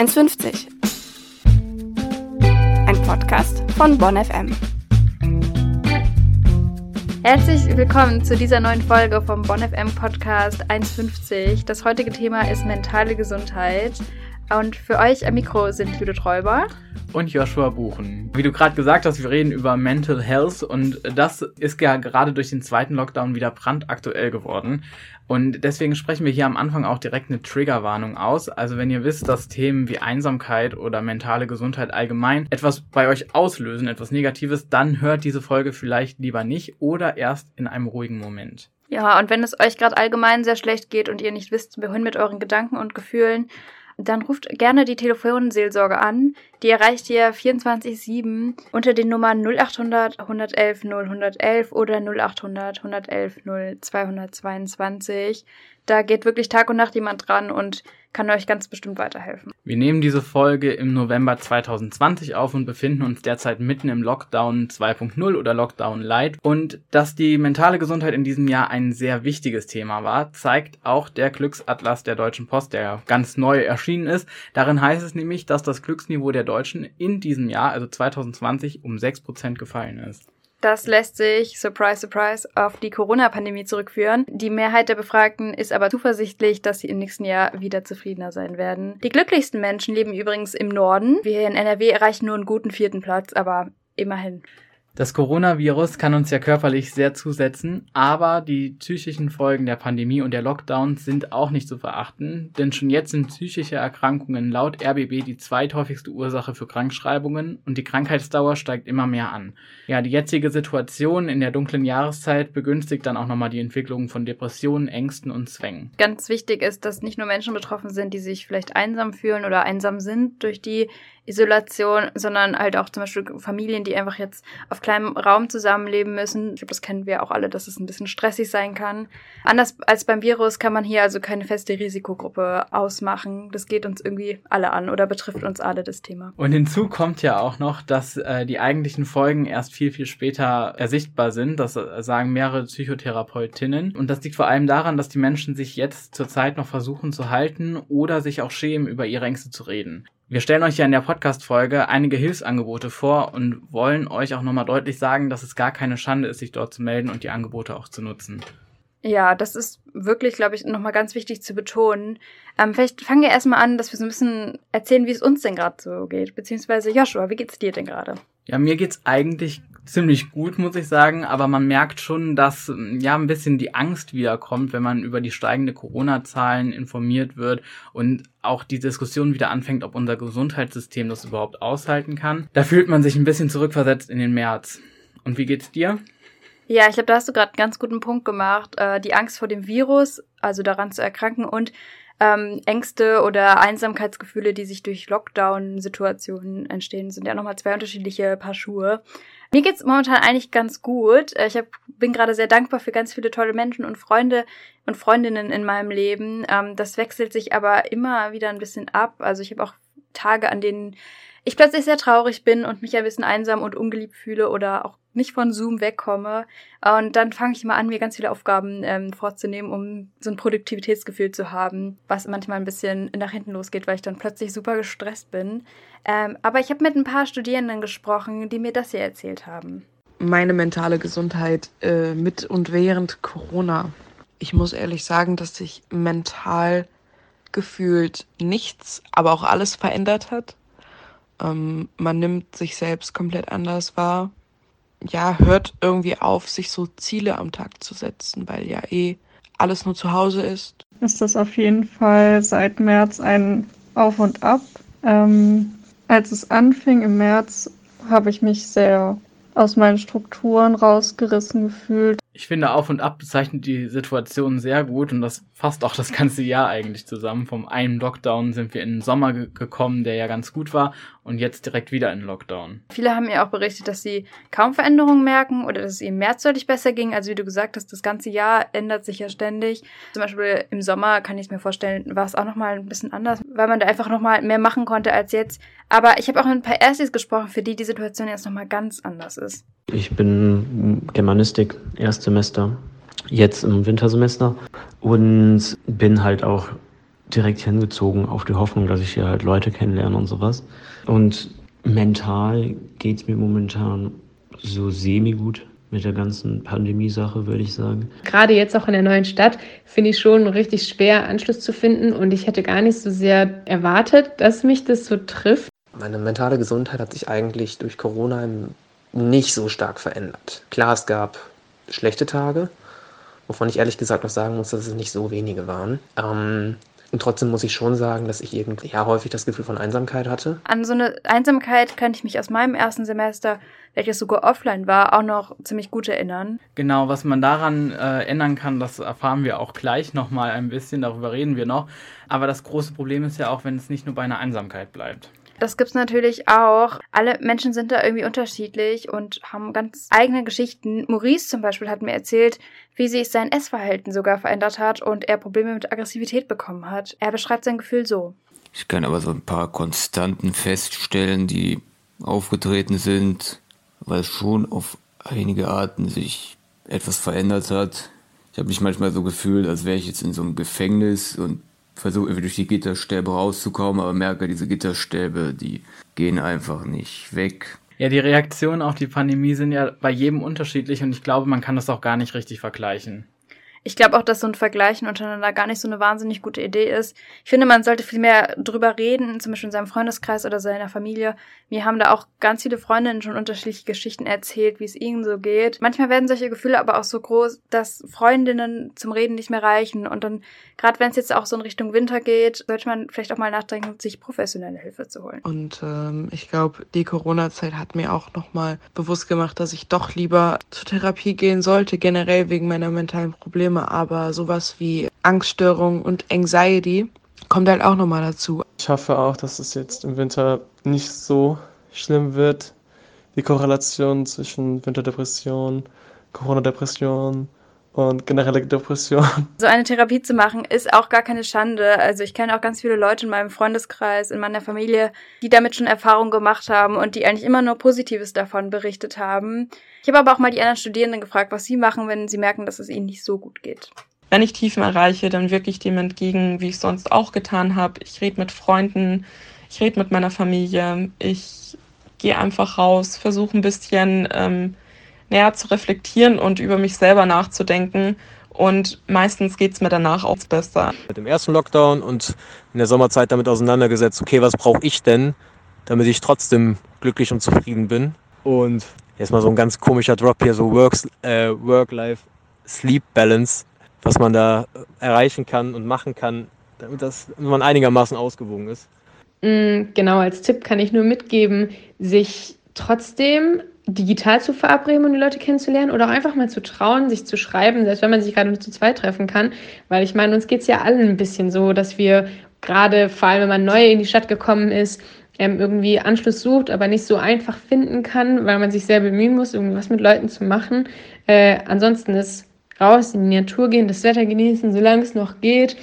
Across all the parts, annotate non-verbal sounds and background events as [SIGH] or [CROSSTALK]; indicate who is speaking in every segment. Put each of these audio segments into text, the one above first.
Speaker 1: 1,50. Ein Podcast von Bonn FM.
Speaker 2: Herzlich willkommen zu dieser neuen Folge vom Bonn FM Podcast 1,50. Das heutige Thema ist mentale Gesundheit. Und für euch am Mikro sind Judith Räuber
Speaker 3: und Joshua Buchen. Wie du gerade gesagt hast, wir reden über Mental Health und das ist ja gerade durch den zweiten Lockdown wieder brandaktuell geworden. Und deswegen sprechen wir hier am Anfang auch direkt eine Triggerwarnung aus. Also wenn ihr wisst, dass Themen wie Einsamkeit oder mentale Gesundheit allgemein etwas bei euch auslösen, etwas Negatives, dann hört diese Folge vielleicht lieber nicht oder erst in einem ruhigen Moment.
Speaker 2: Ja, und wenn es euch gerade allgemein sehr schlecht geht und ihr nicht wisst, wohin mit euren Gedanken und Gefühlen, dann ruft gerne die Telefonseelsorge an. Die erreicht ihr 24-7 unter den Nummern 0800 111 0111 oder 0800 111 0222. Da geht wirklich Tag und Nacht jemand dran und kann euch ganz bestimmt weiterhelfen.
Speaker 3: Wir nehmen diese Folge im November 2020 auf und befinden uns derzeit mitten im Lockdown 2.0 oder Lockdown Light. Und dass die mentale Gesundheit in diesem Jahr ein sehr wichtiges Thema war, zeigt auch der Glücksatlas der Deutschen Post, der ganz neu erschienen ist. Darin heißt es nämlich, dass das Glücksniveau der Deutschen in diesem Jahr, also 2020, um 6% gefallen ist.
Speaker 2: Das lässt sich, surprise, surprise, auf die Corona-Pandemie zurückführen. Die Mehrheit der Befragten ist aber zuversichtlich, dass sie im nächsten Jahr wieder zufriedener sein werden. Die glücklichsten Menschen leben übrigens im Norden. Wir hier in NRW erreichen nur einen guten vierten Platz, aber immerhin.
Speaker 3: Das Coronavirus kann uns ja körperlich sehr zusetzen, aber die psychischen Folgen der Pandemie und der Lockdowns sind auch nicht zu verachten, denn schon jetzt sind psychische Erkrankungen laut RBB die zweithäufigste Ursache für Krankschreibungen und die Krankheitsdauer steigt immer mehr an. Ja, die jetzige Situation in der dunklen Jahreszeit begünstigt dann auch nochmal die Entwicklung von Depressionen, Ängsten und Zwängen.
Speaker 2: Ganz wichtig ist, dass nicht nur Menschen betroffen sind, die sich vielleicht einsam fühlen oder einsam sind durch die Isolation, sondern halt auch zum Beispiel Familien, die einfach jetzt auf kleinem Raum zusammenleben müssen. Ich glaube, das kennen wir auch alle, dass es ein bisschen stressig sein kann. Anders als beim Virus kann man hier also keine feste Risikogruppe ausmachen. Das geht uns irgendwie alle an oder betrifft uns alle das Thema.
Speaker 3: Und hinzu kommt ja auch noch, dass äh, die eigentlichen Folgen erst viel, viel später ersichtbar sind. Das äh, sagen mehrere Psychotherapeutinnen. Und das liegt vor allem daran, dass die Menschen sich jetzt zurzeit noch versuchen zu halten oder sich auch schämen, über ihre Ängste zu reden. Wir stellen euch ja in der Podcast-Folge einige Hilfsangebote vor und wollen euch auch nochmal deutlich sagen, dass es gar keine Schande ist, sich dort zu melden und die Angebote auch zu nutzen.
Speaker 2: Ja, das ist wirklich, glaube ich, nochmal ganz wichtig zu betonen. Ähm, vielleicht fangen wir erstmal an, dass wir so ein bisschen erzählen, wie es uns denn gerade so geht. Beziehungsweise Joshua, wie geht's dir denn gerade?
Speaker 3: Ja, mir geht's eigentlich ziemlich gut, muss ich sagen, aber man merkt schon, dass ja ein bisschen die Angst wiederkommt, wenn man über die steigende Corona-Zahlen informiert wird und auch die Diskussion wieder anfängt, ob unser Gesundheitssystem das überhaupt aushalten kann. Da fühlt man sich ein bisschen zurückversetzt in den März. Und wie geht's dir?
Speaker 2: Ja, ich glaube, da hast du gerade einen ganz guten Punkt gemacht. Äh, die Angst vor dem Virus, also daran zu erkranken und ähm, Ängste oder Einsamkeitsgefühle, die sich durch Lockdown-Situationen entstehen, sind ja nochmal zwei unterschiedliche Paar Schuhe. Mir geht's momentan eigentlich ganz gut. Äh, ich hab, bin gerade sehr dankbar für ganz viele tolle Menschen und Freunde und Freundinnen in meinem Leben. Ähm, das wechselt sich aber immer wieder ein bisschen ab. Also ich habe auch Tage, an denen ich plötzlich sehr traurig bin und mich ein bisschen einsam und ungeliebt fühle oder auch nicht von Zoom wegkomme. Und dann fange ich mal an, mir ganz viele Aufgaben ähm, vorzunehmen, um so ein Produktivitätsgefühl zu haben, was manchmal ein bisschen nach hinten losgeht, weil ich dann plötzlich super gestresst bin. Ähm, aber ich habe mit ein paar Studierenden gesprochen, die mir das hier erzählt haben.
Speaker 4: Meine mentale Gesundheit äh, mit und während Corona. Ich muss ehrlich sagen, dass sich mental gefühlt nichts, aber auch alles verändert hat. Ähm, man nimmt sich selbst komplett anders wahr. Ja, hört irgendwie auf, sich so Ziele am Tag zu setzen, weil ja eh alles nur zu Hause ist.
Speaker 5: Ist das auf jeden Fall seit März ein Auf und Ab. Ähm, als es anfing im März, habe ich mich sehr aus meinen Strukturen rausgerissen gefühlt.
Speaker 3: Ich finde, auf und ab bezeichnet die Situation sehr gut und das fasst auch das ganze Jahr eigentlich zusammen. Vom einen Lockdown sind wir in den Sommer ge gekommen, der ja ganz gut war, und jetzt direkt wieder in Lockdown.
Speaker 2: Viele haben ja auch berichtet, dass sie kaum Veränderungen merken oder dass es ihnen März deutlich besser ging. Also wie du gesagt hast, das ganze Jahr ändert sich ja ständig. Zum Beispiel im Sommer kann ich mir vorstellen, war es auch nochmal ein bisschen anders, weil man da einfach nochmal mehr machen konnte als jetzt. Aber ich habe auch mit ein paar Erstis gesprochen, für die die Situation jetzt nochmal ganz anders ist.
Speaker 6: Ich bin Germanistik, Erstsemester, jetzt im Wintersemester und bin halt auch direkt hingezogen auf die Hoffnung, dass ich hier halt Leute kennenlerne und sowas. Und mental geht's mir momentan so semi-gut mit der ganzen Pandemie-Sache, würde ich sagen.
Speaker 7: Gerade jetzt auch in der neuen Stadt finde ich schon richtig schwer, Anschluss zu finden. Und ich hätte gar nicht so sehr erwartet, dass mich das so trifft.
Speaker 8: Meine mentale Gesundheit hat sich eigentlich durch Corona nicht so stark verändert. Klar, es gab schlechte Tage, wovon ich ehrlich gesagt noch sagen muss, dass es nicht so wenige waren. Ähm, und trotzdem muss ich schon sagen, dass ich irgendwie ja häufig das Gefühl von Einsamkeit hatte.
Speaker 2: An so eine Einsamkeit kann ich mich aus meinem ersten Semester, welches sogar offline war, auch noch ziemlich gut erinnern.
Speaker 3: Genau, was man daran äh, ändern kann, das erfahren wir auch gleich nochmal ein bisschen, darüber reden wir noch. Aber das große Problem ist ja auch, wenn es nicht nur bei einer Einsamkeit bleibt.
Speaker 2: Das gibt's natürlich auch. Alle Menschen sind da irgendwie unterschiedlich und haben ganz eigene Geschichten. Maurice zum Beispiel hat mir erzählt, wie sich sein Essverhalten sogar verändert hat und er Probleme mit Aggressivität bekommen hat. Er beschreibt sein Gefühl so.
Speaker 9: Ich kann aber so ein paar Konstanten feststellen, die aufgetreten sind, weil schon auf einige Arten sich etwas verändert hat. Ich habe mich manchmal so gefühlt, als wäre ich jetzt in so einem Gefängnis und versuche durch die Gitterstäbe rauszukommen, aber merke, diese Gitterstäbe, die gehen einfach nicht weg.
Speaker 3: Ja, die Reaktionen auf die Pandemie sind ja bei jedem unterschiedlich und ich glaube, man kann das auch gar nicht richtig vergleichen.
Speaker 2: Ich glaube auch, dass so ein Vergleichen untereinander gar nicht so eine wahnsinnig gute Idee ist. Ich finde, man sollte viel mehr drüber reden, zum Beispiel in seinem Freundeskreis oder seiner Familie. Mir haben da auch ganz viele Freundinnen schon unterschiedliche Geschichten erzählt, wie es ihnen so geht. Manchmal werden solche Gefühle aber auch so groß, dass Freundinnen zum Reden nicht mehr reichen. Und dann, gerade wenn es jetzt auch so in Richtung Winter geht, sollte man vielleicht auch mal nachdenken, sich professionelle Hilfe zu holen.
Speaker 4: Und ähm, ich glaube, die Corona-Zeit hat mir auch nochmal bewusst gemacht, dass ich doch lieber zur Therapie gehen sollte, generell wegen meiner mentalen Probleme Probleme, aber sowas wie Angststörung und Anxiety kommt halt auch nochmal dazu.
Speaker 10: Ich hoffe auch, dass es jetzt im Winter nicht so schlimm wird. Die Korrelation zwischen Winterdepression, Corona-Depression und generelle Depression.
Speaker 2: So eine Therapie zu machen, ist auch gar keine Schande. Also ich kenne auch ganz viele Leute in meinem Freundeskreis, in meiner Familie, die damit schon Erfahrungen gemacht haben und die eigentlich immer nur Positives davon berichtet haben. Ich habe aber auch mal die anderen Studierenden gefragt, was sie machen, wenn sie merken, dass es ihnen nicht so gut geht.
Speaker 4: Wenn ich Tiefen erreiche, dann wirke ich dem entgegen, wie ich sonst auch getan habe. Ich rede mit Freunden, ich rede mit meiner Familie, ich gehe einfach raus, versuche ein bisschen ähm, näher zu reflektieren und über mich selber nachzudenken. Und meistens geht es mir danach auch besser.
Speaker 11: Mit dem ersten Lockdown und in der Sommerzeit damit auseinandergesetzt, okay, was brauche ich denn, damit ich trotzdem glücklich und zufrieden bin. Und jetzt mal so ein ganz komischer Drop hier, so äh, Work-Life-Sleep-Balance, was man da erreichen kann und machen kann, damit das damit man einigermaßen ausgewogen ist.
Speaker 7: Mm, genau, als Tipp kann ich nur mitgeben, sich trotzdem digital zu verabreden und die Leute kennenzulernen oder auch einfach mal zu trauen, sich zu schreiben, selbst wenn man sich gerade nur zu zweit treffen kann. Weil ich meine, uns geht es ja allen ein bisschen so, dass wir gerade, vor allem wenn man neu in die Stadt gekommen ist, ähm, irgendwie Anschluss sucht, aber nicht so einfach finden kann, weil man sich sehr bemühen muss, irgendwas mit Leuten zu machen. Äh, ansonsten ist raus in die Natur gehen, das Wetter genießen, solange es noch geht.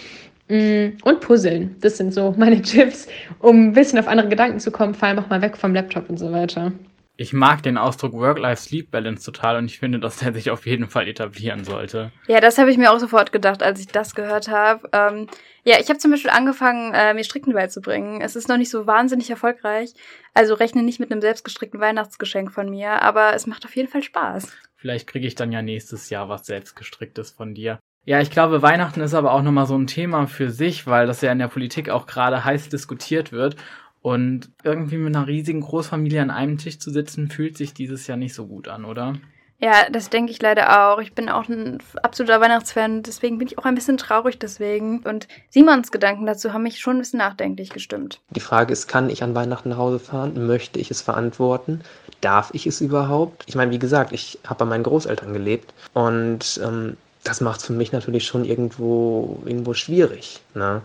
Speaker 7: Mm, und puzzeln. Das sind so [LAUGHS] meine Tipps, um ein bisschen auf andere Gedanken zu kommen, vor allem auch mal weg vom Laptop und so weiter.
Speaker 3: Ich mag den Ausdruck Work-Life-Sleep-Balance total und ich finde, dass der sich auf jeden Fall etablieren sollte.
Speaker 2: Ja, das habe ich mir auch sofort gedacht, als ich das gehört habe. Ähm, ja, ich habe zum Beispiel angefangen, äh, mir Stricken beizubringen. Es ist noch nicht so wahnsinnig erfolgreich. Also rechne nicht mit einem selbstgestrickten Weihnachtsgeschenk von mir, aber es macht auf jeden Fall Spaß.
Speaker 3: Vielleicht kriege ich dann ja nächstes Jahr was selbstgestricktes von dir. Ja, ich glaube, Weihnachten ist aber auch nochmal so ein Thema für sich, weil das ja in der Politik auch gerade heiß diskutiert wird. Und irgendwie mit einer riesigen Großfamilie an einem Tisch zu sitzen, fühlt sich dieses Jahr nicht so gut an, oder?
Speaker 2: Ja, das denke ich leider auch. Ich bin auch ein absoluter Weihnachtsfan, deswegen bin ich auch ein bisschen traurig deswegen. Und Simons Gedanken dazu haben mich schon ein bisschen nachdenklich gestimmt.
Speaker 8: Die Frage ist, kann ich an Weihnachten nach Hause fahren? Möchte ich es verantworten? Darf ich es überhaupt? Ich meine, wie gesagt, ich habe bei meinen Großeltern gelebt und ähm, das macht es für mich natürlich schon irgendwo, irgendwo schwierig. Ne?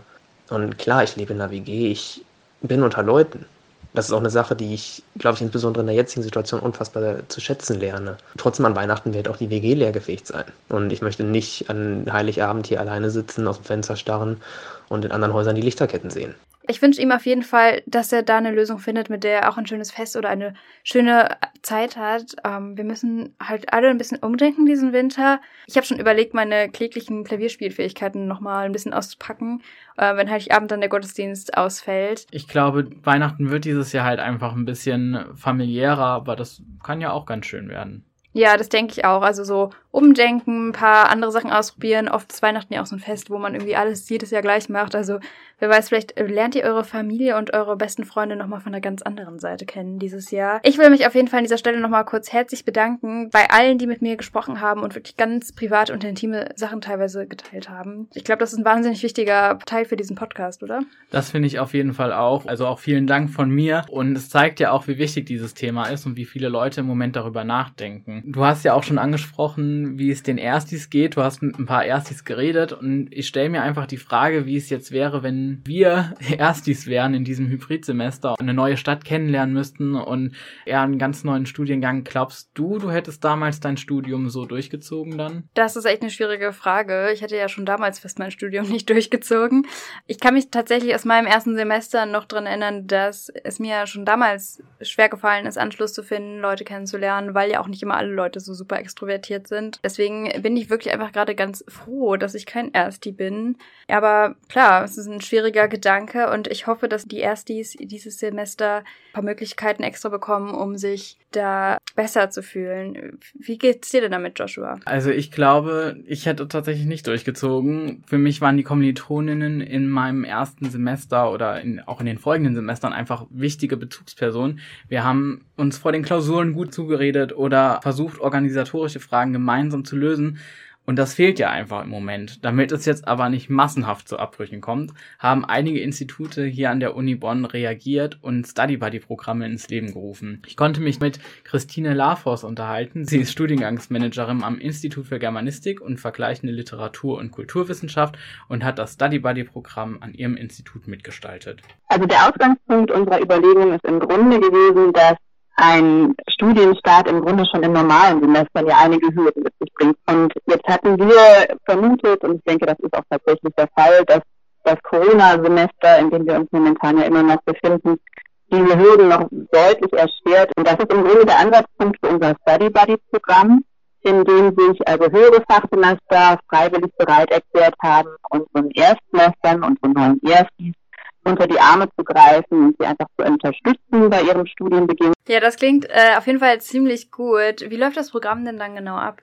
Speaker 8: Und klar, ich lebe in der WG, ich bin unter Leuten. Das ist auch eine Sache, die ich, glaube ich, insbesondere in der jetzigen Situation unfassbar zu schätzen lerne. Trotzdem an Weihnachten wird auch die WG leergefegt sein. Und ich möchte nicht an Heiligabend hier alleine sitzen, aus dem Fenster starren und in anderen Häusern die Lichterketten sehen.
Speaker 2: Ich wünsche ihm auf jeden Fall, dass er da eine Lösung findet, mit der er auch ein schönes Fest oder eine schöne Zeit hat. Ähm, wir müssen halt alle ein bisschen umdenken diesen Winter. Ich habe schon überlegt, meine kläglichen Klavierspielfähigkeiten nochmal ein bisschen auszupacken, äh, wenn Heiligabend dann der Gottesdienst ausfällt.
Speaker 3: Ich glaube, Weihnachten wird dieses Jahr halt einfach ein bisschen familiärer, aber das kann ja auch ganz schön werden.
Speaker 2: Ja, das denke ich auch. Also so umdenken, ein paar andere Sachen ausprobieren. Oft ist Weihnachten ja auch so ein Fest, wo man irgendwie alles jedes Jahr gleich macht. Also wer weiß, vielleicht lernt ihr eure Familie und eure besten Freunde nochmal von einer ganz anderen Seite kennen dieses Jahr. Ich will mich auf jeden Fall an dieser Stelle nochmal kurz herzlich bedanken bei allen, die mit mir gesprochen haben und wirklich ganz privat und intime Sachen teilweise geteilt haben. Ich glaube, das ist ein wahnsinnig wichtiger Teil für diesen Podcast, oder?
Speaker 3: Das finde ich auf jeden Fall auch. Also auch vielen Dank von mir. Und es zeigt ja auch, wie wichtig dieses Thema ist und wie viele Leute im Moment darüber nachdenken. Du hast ja auch schon angesprochen, wie es den Erstis geht. Du hast mit ein paar Erstis geredet und ich stelle mir einfach die Frage, wie es jetzt wäre, wenn wir [LAUGHS] Erstis wären in diesem Hybridsemester, eine neue Stadt kennenlernen müssten und eher einen ganz neuen Studiengang. Glaubst du, du hättest damals dein Studium so durchgezogen dann?
Speaker 2: Das ist echt eine schwierige Frage. Ich hätte ja schon damals fast mein Studium [LAUGHS] nicht durchgezogen. Ich kann mich tatsächlich aus meinem ersten Semester noch dran erinnern, dass es mir schon damals schwer gefallen ist, Anschluss zu finden, Leute kennenzulernen, weil ja auch nicht immer alle Leute so super extrovertiert sind. Deswegen bin ich wirklich einfach gerade ganz froh, dass ich kein Ersti bin. Aber klar, es ist ein schwieriger Gedanke und ich hoffe, dass die Erstis dieses Semester ein paar Möglichkeiten extra bekommen, um sich da besser zu fühlen. Wie geht's dir denn damit, Joshua?
Speaker 3: Also ich glaube, ich hätte tatsächlich nicht durchgezogen. Für mich waren die Kommilitoninnen in meinem ersten Semester oder in, auch in den folgenden Semestern einfach wichtige Bezugspersonen. Wir haben uns vor den Klausuren gut zugeredet oder versucht, organisatorische Fragen gemeinsam zu lösen. Und das fehlt ja einfach im Moment. Damit es jetzt aber nicht massenhaft zu Abbrüchen kommt, haben einige Institute hier an der Uni Bonn reagiert und Study Buddy Programme ins Leben gerufen. Ich konnte mich mit Christine Lafors unterhalten. Sie ist Studiengangsmanagerin am Institut für Germanistik und vergleichende Literatur und Kulturwissenschaft und hat das Study Buddy Programm an ihrem Institut mitgestaltet.
Speaker 12: Also der Ausgangspunkt unserer Überlegung ist im Grunde gewesen, dass ein Studienstart im Grunde schon in normalen Semestern ja einige Hürden mit sich bringt. Und jetzt hatten wir vermutet, und ich denke, das ist auch tatsächlich der Fall, dass das Corona-Semester, in dem wir uns momentan ja immer noch befinden, diese Hürden noch deutlich erschwert. Und das ist im Grunde der Ansatzpunkt für unser Study Buddy-Programm, in dem sich also höhere Fachsemester freiwillig bereit erklärt haben, unseren Erstsemestern, unseren neuen Erstis unter die Arme zu greifen und sie einfach zu unterstützen bei ihrem Studienbeginn.
Speaker 2: Ja, das klingt äh, auf jeden Fall ziemlich gut. Wie läuft das Programm denn dann genau ab?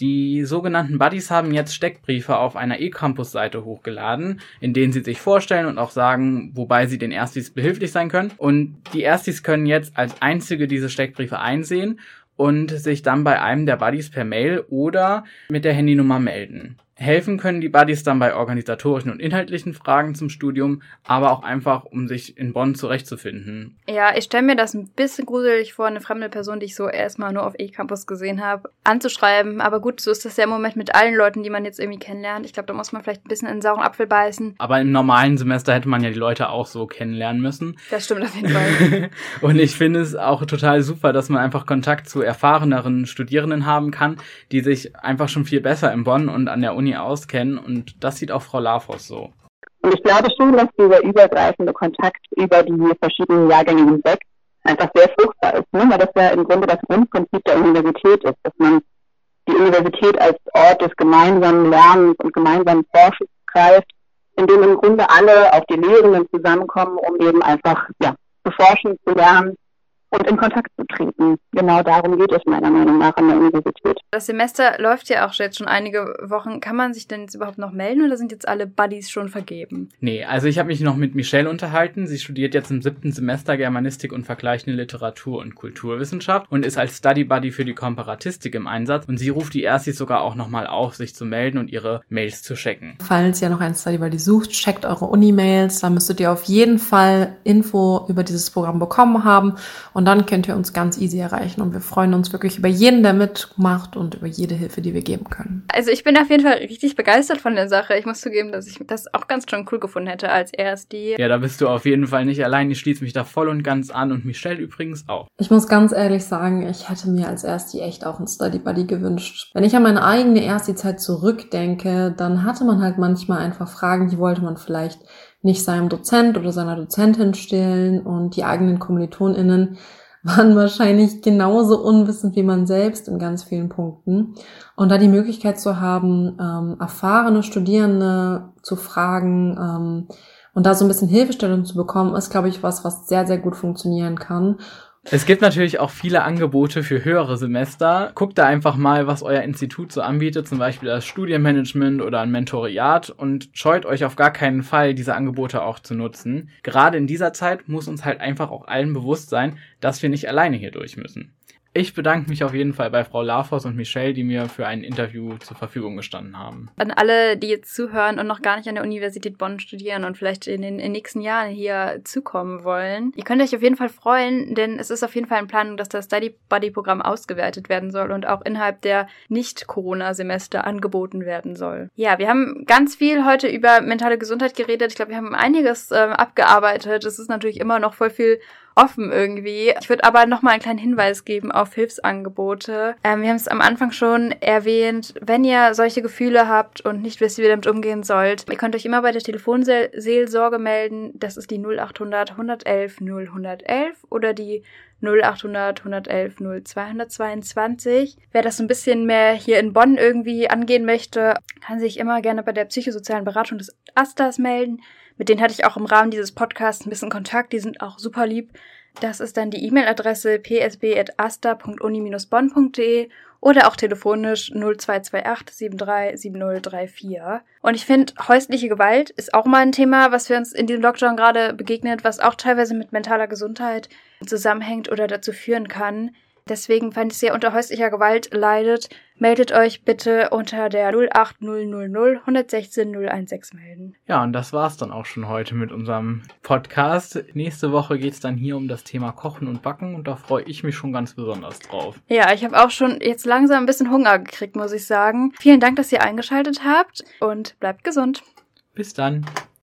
Speaker 3: Die sogenannten Buddies haben jetzt Steckbriefe auf einer E-Campus-Seite hochgeladen, in denen sie sich vorstellen und auch sagen, wobei sie den Erstis behilflich sein können. Und die Erstis können jetzt als einzige diese Steckbriefe einsehen und sich dann bei einem der Buddies per Mail oder mit der Handynummer melden. Helfen können die Buddies dann bei organisatorischen und inhaltlichen Fragen zum Studium, aber auch einfach, um sich in Bonn zurechtzufinden.
Speaker 2: Ja, ich stelle mir das ein bisschen gruselig vor, eine fremde Person, die ich so erstmal nur auf E-Campus gesehen habe, anzuschreiben. Aber gut, so ist das ja im Moment mit allen Leuten, die man jetzt irgendwie kennenlernt. Ich glaube, da muss man vielleicht ein bisschen in den sauren Apfel beißen.
Speaker 3: Aber im normalen Semester hätte man ja die Leute auch so kennenlernen müssen.
Speaker 2: Das stimmt auf jeden Fall. [LAUGHS]
Speaker 3: und ich finde es auch total super, dass man einfach Kontakt zu erfahreneren Studierenden haben kann, die sich einfach schon viel besser in Bonn und an der Uni auskennen und das sieht auch Frau Lafos so.
Speaker 12: Und ich glaube schon, dass dieser übergreifende Kontakt über die verschiedenen Jahrgänge hinweg einfach sehr fruchtbar ist, ne? weil das ja im Grunde das Grundprinzip der Universität ist, dass man die Universität als Ort des gemeinsamen Lernens und gemeinsamen Forschens greift, in dem im Grunde alle, auch die Lehrenden zusammenkommen, um eben einfach ja, zu forschen, zu lernen und in Kontakt zu treten. Genau darum geht es meiner Meinung nach an der Universität.
Speaker 2: Das Semester läuft ja auch jetzt schon einige Wochen. Kann man sich denn jetzt überhaupt noch melden oder sind jetzt alle Buddies schon vergeben?
Speaker 3: Nee, also ich habe mich noch mit Michelle unterhalten. Sie studiert jetzt im siebten Semester Germanistik und vergleichende Literatur und Kulturwissenschaft und ist als Study Buddy für die Komparatistik im Einsatz. Und sie ruft die Erstis sogar auch nochmal auf, sich zu melden und ihre Mails zu checken.
Speaker 13: Falls ihr noch einen Study Buddy sucht, checkt eure Uni-Mails. Da müsstet ihr auf jeden Fall Info über dieses Programm bekommen haben. Und dann könnt ihr uns ganz easy erreichen. Und wir freuen uns wirklich über jeden, der mitmacht und über jede Hilfe, die wir geben können.
Speaker 2: Also ich bin auf jeden Fall richtig begeistert von der Sache. Ich muss zugeben, dass ich das auch ganz schon cool gefunden hätte als erst
Speaker 3: Ja, da bist du auf jeden Fall nicht allein. Ich schließe mich da voll und ganz an und Michelle übrigens auch.
Speaker 13: Ich muss ganz ehrlich sagen, ich hätte mir als Ersti echt auch ein Study Buddy gewünscht. Wenn ich an meine eigene Ersti-Zeit zurückdenke, dann hatte man halt manchmal einfach Fragen, die wollte man vielleicht nicht seinem Dozent oder seiner Dozentin stehlen und die eigenen KommilitonInnen [LAUGHS] waren wahrscheinlich genauso unwissend wie man selbst in ganz vielen Punkten. Und da die Möglichkeit zu haben, ähm, erfahrene Studierende zu fragen ähm, und da so ein bisschen Hilfestellung zu bekommen, ist, glaube ich, was, was sehr, sehr gut funktionieren kann.
Speaker 3: Es gibt natürlich auch viele Angebote für höhere Semester. Guckt da einfach mal, was euer Institut so anbietet, zum Beispiel das Studienmanagement oder ein Mentoriat und scheut euch auf gar keinen Fall, diese Angebote auch zu nutzen. Gerade in dieser Zeit muss uns halt einfach auch allen bewusst sein, dass wir nicht alleine hier durch müssen. Ich bedanke mich auf jeden Fall bei Frau Lafos und Michelle, die mir für ein Interview zur Verfügung gestanden haben.
Speaker 2: An alle, die jetzt zuhören und noch gar nicht an der Universität Bonn studieren und vielleicht in den, in nächsten Jahren hier zukommen wollen. Ihr könnt euch auf jeden Fall freuen, denn es ist auf jeden Fall in Planung, dass das Study Buddy Programm ausgewertet werden soll und auch innerhalb der Nicht-Corona-Semester angeboten werden soll. Ja, wir haben ganz viel heute über mentale Gesundheit geredet. Ich glaube, wir haben einiges äh, abgearbeitet. Es ist natürlich immer noch voll viel offen irgendwie. Ich würde aber noch mal einen kleinen Hinweis geben auf Hilfsangebote. Ähm, wir haben es am Anfang schon erwähnt. Wenn ihr solche Gefühle habt und nicht wisst, wie ihr damit umgehen sollt, ihr könnt euch immer bei der Telefonseelsorge melden. Das ist die 0800 111 0111 oder die 0800 111 0222. Wer das ein bisschen mehr hier in Bonn irgendwie angehen möchte, kann sich immer gerne bei der psychosozialen Beratung des Astas melden. Mit denen hatte ich auch im Rahmen dieses Podcasts ein bisschen Kontakt. Die sind auch super lieb. Das ist dann die E-Mail-Adresse psb.asta.uni-bonn.de oder auch telefonisch 0228 73 7034. Und ich finde, häusliche Gewalt ist auch mal ein Thema, was wir uns in diesem Lockdown gerade begegnet, was auch teilweise mit mentaler Gesundheit zusammenhängt oder dazu führen kann, Deswegen, falls ihr unter häuslicher Gewalt leidet, meldet euch bitte unter der 08000 116 016 melden.
Speaker 3: Ja, und das war's dann auch schon heute mit unserem Podcast. Nächste Woche geht's dann hier um das Thema Kochen und Backen und da freue ich mich schon ganz besonders drauf.
Speaker 2: Ja, ich habe auch schon jetzt langsam ein bisschen Hunger gekriegt, muss ich sagen. Vielen Dank, dass ihr eingeschaltet habt und bleibt gesund.
Speaker 3: Bis dann.